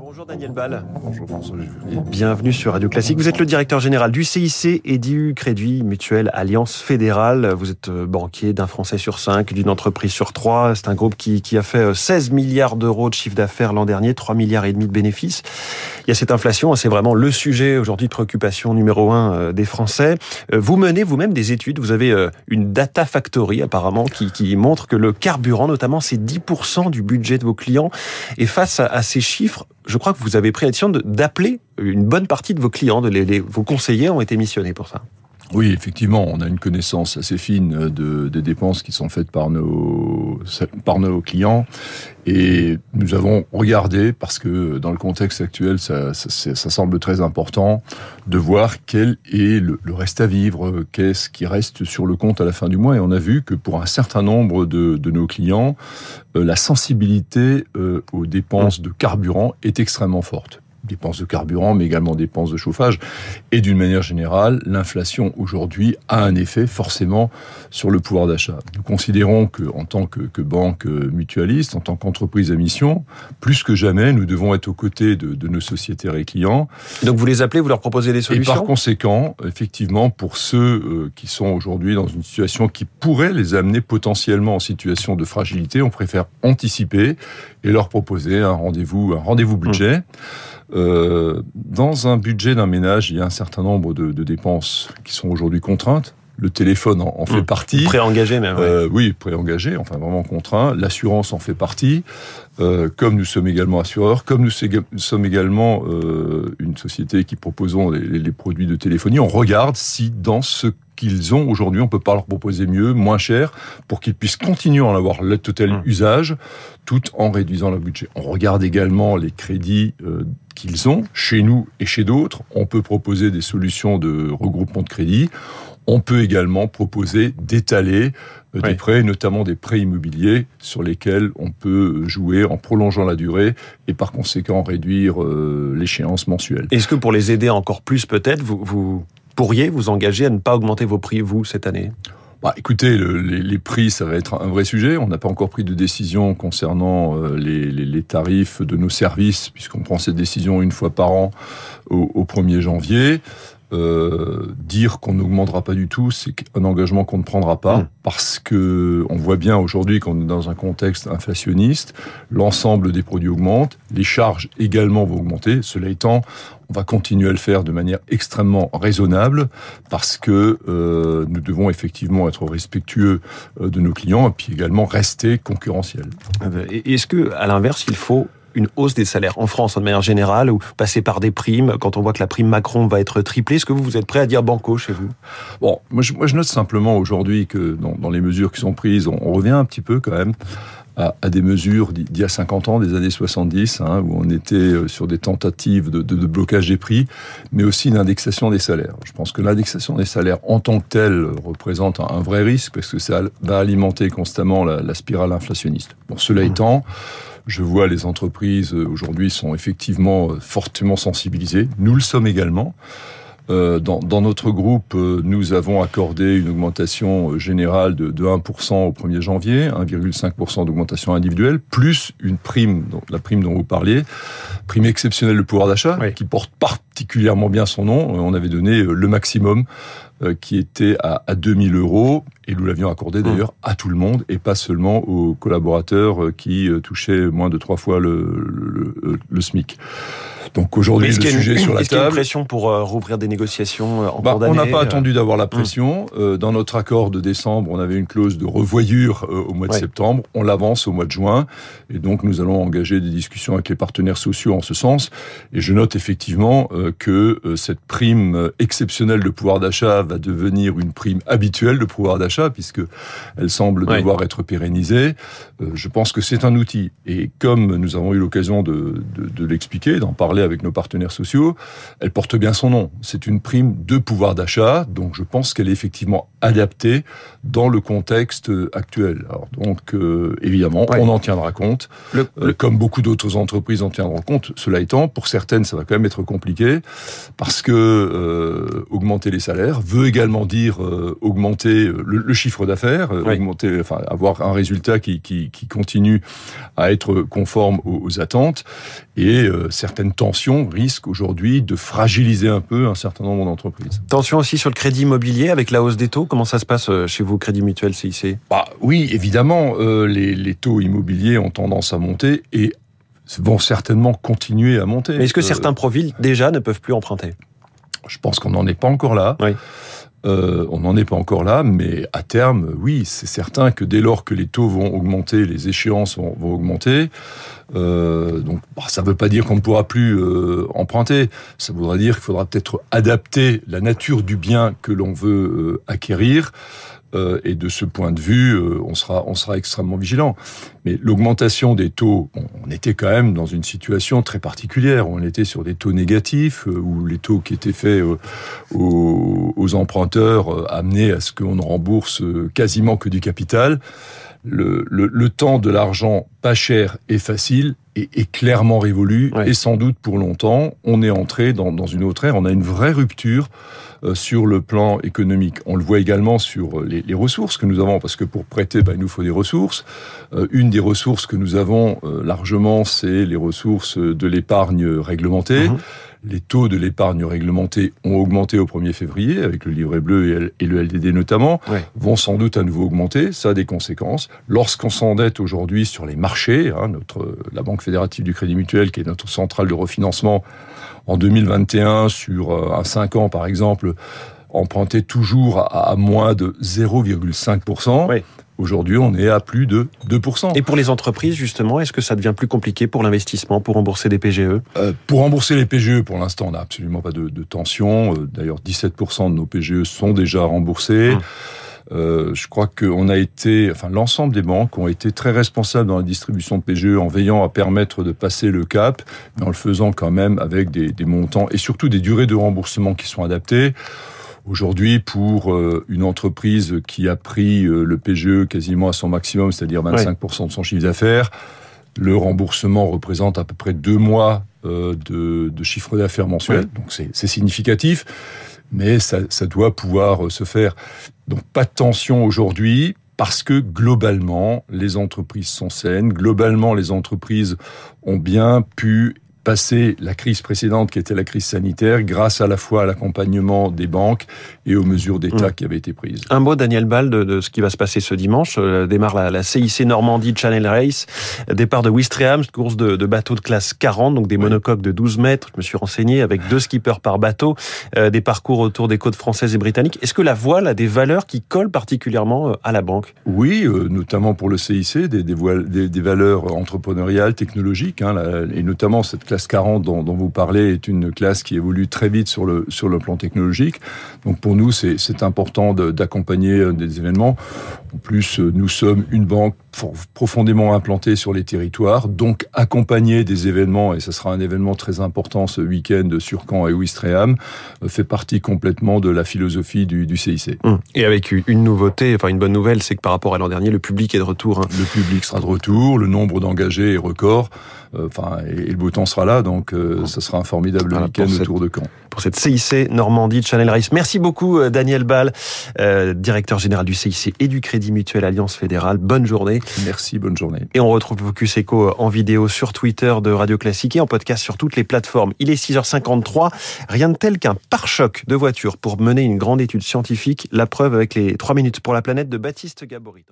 Bonjour Daniel Ball. Bonjour François Bienvenue sur Radio Classique. Vous êtes le directeur général du CIC et du Crédit Mutuel Alliance Fédérale. Vous êtes euh, banquier d'un Français sur cinq, d'une entreprise sur trois. C'est un groupe qui, qui a fait 16 euh, milliards d'euros de chiffre d'affaires l'an dernier, 3 milliards et demi de bénéfices. Il y a cette inflation, c'est vraiment le sujet aujourd'hui de préoccupation numéro un euh, des Français. Vous menez vous-même des études. Vous avez une data factory apparemment qui, qui montre que le carburant, notamment, c'est 10% du budget de vos clients. Et face à, à ces chiffres, je crois que vous avez pris la décision d'appeler une bonne partie de vos clients, de vos conseillers ont été missionnés pour ça. Oui, effectivement, on a une connaissance assez fine de, des dépenses qui sont faites par nos, par nos clients. Et nous avons regardé, parce que dans le contexte actuel, ça, semble très important, de voir quel est le, le reste à vivre, qu'est-ce qui reste sur le compte à la fin du mois. Et on a vu que pour un certain nombre de, de nos clients, euh, la sensibilité euh, aux dépenses de carburant est extrêmement forte dépenses de carburant, mais également dépenses de chauffage. Et d'une manière générale, l'inflation aujourd'hui a un effet forcément sur le pouvoir d'achat. Nous considérons que, en tant que, que, banque mutualiste, en tant qu'entreprise à mission, plus que jamais, nous devons être aux côtés de, de, nos sociétaires et clients. Donc vous les appelez, vous leur proposez des solutions? Et par conséquent, effectivement, pour ceux euh, qui sont aujourd'hui dans une situation qui pourrait les amener potentiellement en situation de fragilité, on préfère anticiper et leur proposer un rendez-vous, un rendez-vous budget. Mmh. Euh, dans un budget d'un ménage, il y a un certain nombre de, de dépenses qui sont aujourd'hui contraintes. Le téléphone en, en fait mmh. partie. Préengagé même. Euh, oui, préengagé, enfin vraiment contraint. L'assurance en fait partie. Euh, comme nous sommes également assureurs, comme nous sommes également euh, une société qui proposons les, les, produits de téléphonie, on regarde si dans ce qu'ils ont aujourd'hui, on peut pas leur proposer mieux, moins cher, pour qu'ils puissent continuer à en avoir le total mmh. usage, tout en réduisant leur budget. On regarde également les crédits euh, qu'ils ont chez nous et chez d'autres. On peut proposer des solutions de regroupement de crédits. On peut également proposer d'étaler euh, des prêts, notamment des prêts immobiliers sur lesquels on peut jouer en prolongeant la durée et par conséquent réduire euh, l'échéance mensuelle. Est-ce que pour les aider encore plus peut-être, vous, vous pourriez vous engager à ne pas augmenter vos prix, vous, cette année? Bah, écoutez, le, les, prix, ça va être un vrai sujet. On n'a pas encore pris de décision concernant euh, les, tarifs de nos services, puisqu'on prend cette décision une fois par an au, au 1er janvier. Euh, dire qu'on n'augmentera pas du tout, c'est un engagement qu'on ne prendra pas, mmh. parce que on voit bien aujourd'hui qu'on est dans un contexte inflationniste, l'ensemble des produits augmente, les charges également vont augmenter. Cela étant, on va continuer à le faire de manière extrêmement raisonnable, parce que euh, nous devons effectivement être respectueux euh, de nos clients et puis également rester concurrentiels. Est-ce que, à l'inverse, il faut une hausse des salaires en France de manière générale ou passer par des primes quand on voit que la prime Macron va être triplée Est-ce que vous, vous êtes prêt à dire banco chez vous? Bon, moi je, moi je, note simplement aujourd'hui que dans, dans, les mesures qui sont prises, on, on revient un petit peu quand même à, à des mesures d'il y a 50 ans, des années 70, hein, où on était euh, sur des tentatives de, de, de blocage des prix, mais aussi une indexation des salaires. Je pense que l'indexation des salaires en tant que telle représente un, un, vrai risque parce que ça va alimenter constamment la, la spirale inflationniste. Bon, cela mmh. étant, je vois les entreprises euh, aujourd'hui sont effectivement euh, fortement sensibilisées. Nous le sommes également. Euh, dans, dans, notre groupe, nous avons accordé une augmentation générale de, de 1% au 1er janvier, 1,5% d'augmentation individuelle, plus une prime, la prime dont vous parliez, prime exceptionnelle de pouvoir d'achat, oui. qui porte particulièrement bien son nom. On avait donné le maximum qui était à, à 2000 euros et nous l'avions accordé d'ailleurs mmh. à tout le monde et pas seulement aux collaborateurs qui touchaient moins de trois fois le, le, le SMIC. Donc aujourd'hui, le sujet une, sur la table. Est-ce qu'il y a une pression pour euh, rouvrir des négociations euh, en bah, cours On n'a pas euh... attendu d'avoir la pression. Mmh. dans notre accord de décembre, on avait une clause de revoyure au mois de ouais. septembre. On l'avance au mois de juin. Et donc, nous allons engager des discussions avec les partenaires sociaux en ce sens. Et je note effectivement que cette prime exceptionnelle de pouvoir d'achat va devenir une prime habituelle de pouvoir d'achat, puisque elle semble ouais. devoir être pérennisée. je pense que c'est un outil. Et comme nous avons eu l'occasion de, de, de l'expliquer, d'en parler avec nos partenaires sociaux, elle porte bien son nom. C'est une prime de pouvoir d'achat, donc je pense qu'elle est effectivement adapté dans le contexte actuel. Alors donc, euh, évidemment, on en tiendra compte, euh, comme beaucoup d'autres entreprises en tiendront compte. Cela étant, pour certaines, ça va quand même être compliqué, parce que euh, augmenter les salaires veut également dire augmenter le, chiffre d'affaires, augmenter, enfin, avoir un résultat qui, qui, qui continue à être conforme aux, aux attentes, et certaines tensions risquent aujourd'hui de fragiliser un peu un certain nombre d'entreprises. Tension aussi sur le crédit immobilier avec la hausse des taux? Comment ça se passe euh, chez vous, Crédit Mutuel CIC bah, Oui, évidemment, euh, les, les, taux immobiliers ont tendance à monter et vont certainement continuer à monter. Mais est-ce que euh, certains profils déjà ne peuvent plus emprunter? Je pense qu'on n'en est pas encore là. Oui. Euh, on n'en est pas encore là, mais à terme, oui, c'est certain que dès lors que les taux vont augmenter, les échéances vont, augmenter. Euh, donc, bah, ça ne veut pas dire qu'on ne pourra plus euh, emprunter. Ça voudra dire qu'il faudra peut-être adapter la nature du bien que l'on veut acquérir. Euh, et de ce point de vue, euh, on sera on sera extrêmement vigilant. Mais l'augmentation des taux, on était quand même dans une situation très particulière. On était sur des taux négatifs euh, où les taux qui étaient faits aux, aux, emprunteurs amenaient à ce qu'on ne rembourse quasiment que du capital. Le, le temps de l'argent pas cher et facile est, est clairement révolu et sans doute pour longtemps, on est entré dans, dans une autre ère. On a une vraie rupture euh, sur le plan économique. On le voit également sur les, les ressources que nous avons, parce que pour prêter, ben, il nous faut des ressources. Euh, une des ressources que nous avons euh, largement, c'est les ressources de l'épargne réglementée. Mhm. Les taux de l'épargne réglementée ont augmenté au 1er février, avec le livret bleu et le LDD notamment, vont sans doute à nouveau augmenter. Ça a des conséquences. Lorsqu'on s'endette aujourd'hui sur les marchés, hein, notre, la Banque fédérative du Crédit Mutuel, qui est notre centrale de refinancement, en 2021, sur euh, un 5 ans par exemple, empruntait toujours à, moins de 0,5%. Aujourd'hui, on est à plus de 2%. Et pour les entreprises, justement, est-ce que ça devient plus compliqué pour l'investissement, pour rembourser des PGE euh, Pour rembourser les PGE, pour l'instant, on n'a absolument pas de, de tension. Euh, d'ailleurs, 17% de nos PGE sont déjà remboursés. Hum. Euh, je crois qu'on a été, enfin l'ensemble des banques ont été très responsables dans la distribution de PGE en veillant à permettre de passer le cap, mais en le faisant quand même avec des, des montants et surtout des durées de remboursement qui sont adaptées. Aujourd'hui, pour euh, une entreprise qui a pris euh, le PGE quasiment à son maximum, c'est-à-dire 25% de son chiffre d'affaires, le remboursement représente à peu près deux mois de, de chiffre d'affaires mensuel, donc c'est significatif mais ça, ça doit pouvoir euh, se faire. Donc pas de tension aujourd'hui, parce que globalement, les entreprises sont saines, globalement, les entreprises ont bien pu passer la crise précédente qui était la crise sanitaire grâce à la fois à l'accompagnement des banques et aux mesures d'État mmh. qui avaient été prises. Un mot, Daniel Ball, de, ce qui va se passer ce dimanche. Euh, démarre la, CIC Normandie Channel Race. Départ de Wistreham, course de, de bateaux de classe 40, donc des monocoques de 12 mètres. Je me suis renseigné avec deux skippers par bateau, euh, des parcours autour des côtes françaises et britanniques. Est-ce que la voile a des valeurs qui collent particulièrement euh, à la banque? Oui, notamment pour le CIC, des, des, des, valeurs entrepreneuriales, technologiques, hein, et notamment cette classe 40 dont, dont, vous parlez est une classe qui évolue très vite sur le, sur le plan technologique. Donc pour nous, c'est important d'accompagner euh, des événements. En plus, euh, nous sommes une banque profondément implantée sur les territoires, donc accompagner des événements, et ce sera un événement très important ce week-end sur Caen et Ouistreham, euh, fait partie complètement de la philosophie du, du CIC. Hum. Et avec une nouveauté, enfin une bonne nouvelle, c'est que par rapport à l'an dernier, le public est de retour. Hein. Le public sera de retour, le nombre d'engagés est record, enfin, et le beau temps sera là, donc euh, ça sera un formidable week-end autour de Caen. Pour cette CIC Normandie Channel Race. Merci beaucoup euh, Daniel Ball, euh, directeur général du CIC et du Crédit Mutuel Alliance Fédérale. Bonne journée. Merci, bonne journée. Et on retrouve Focus Echo en vidéo sur Twitter de Radio Classique et en podcast sur toutes les plateformes. Il est 6h53. Rien de tel qu'un pare-choc de voiture pour mener une grande étude scientifique. La preuve avec les 3 minutes pour la planète de Baptiste Gabory.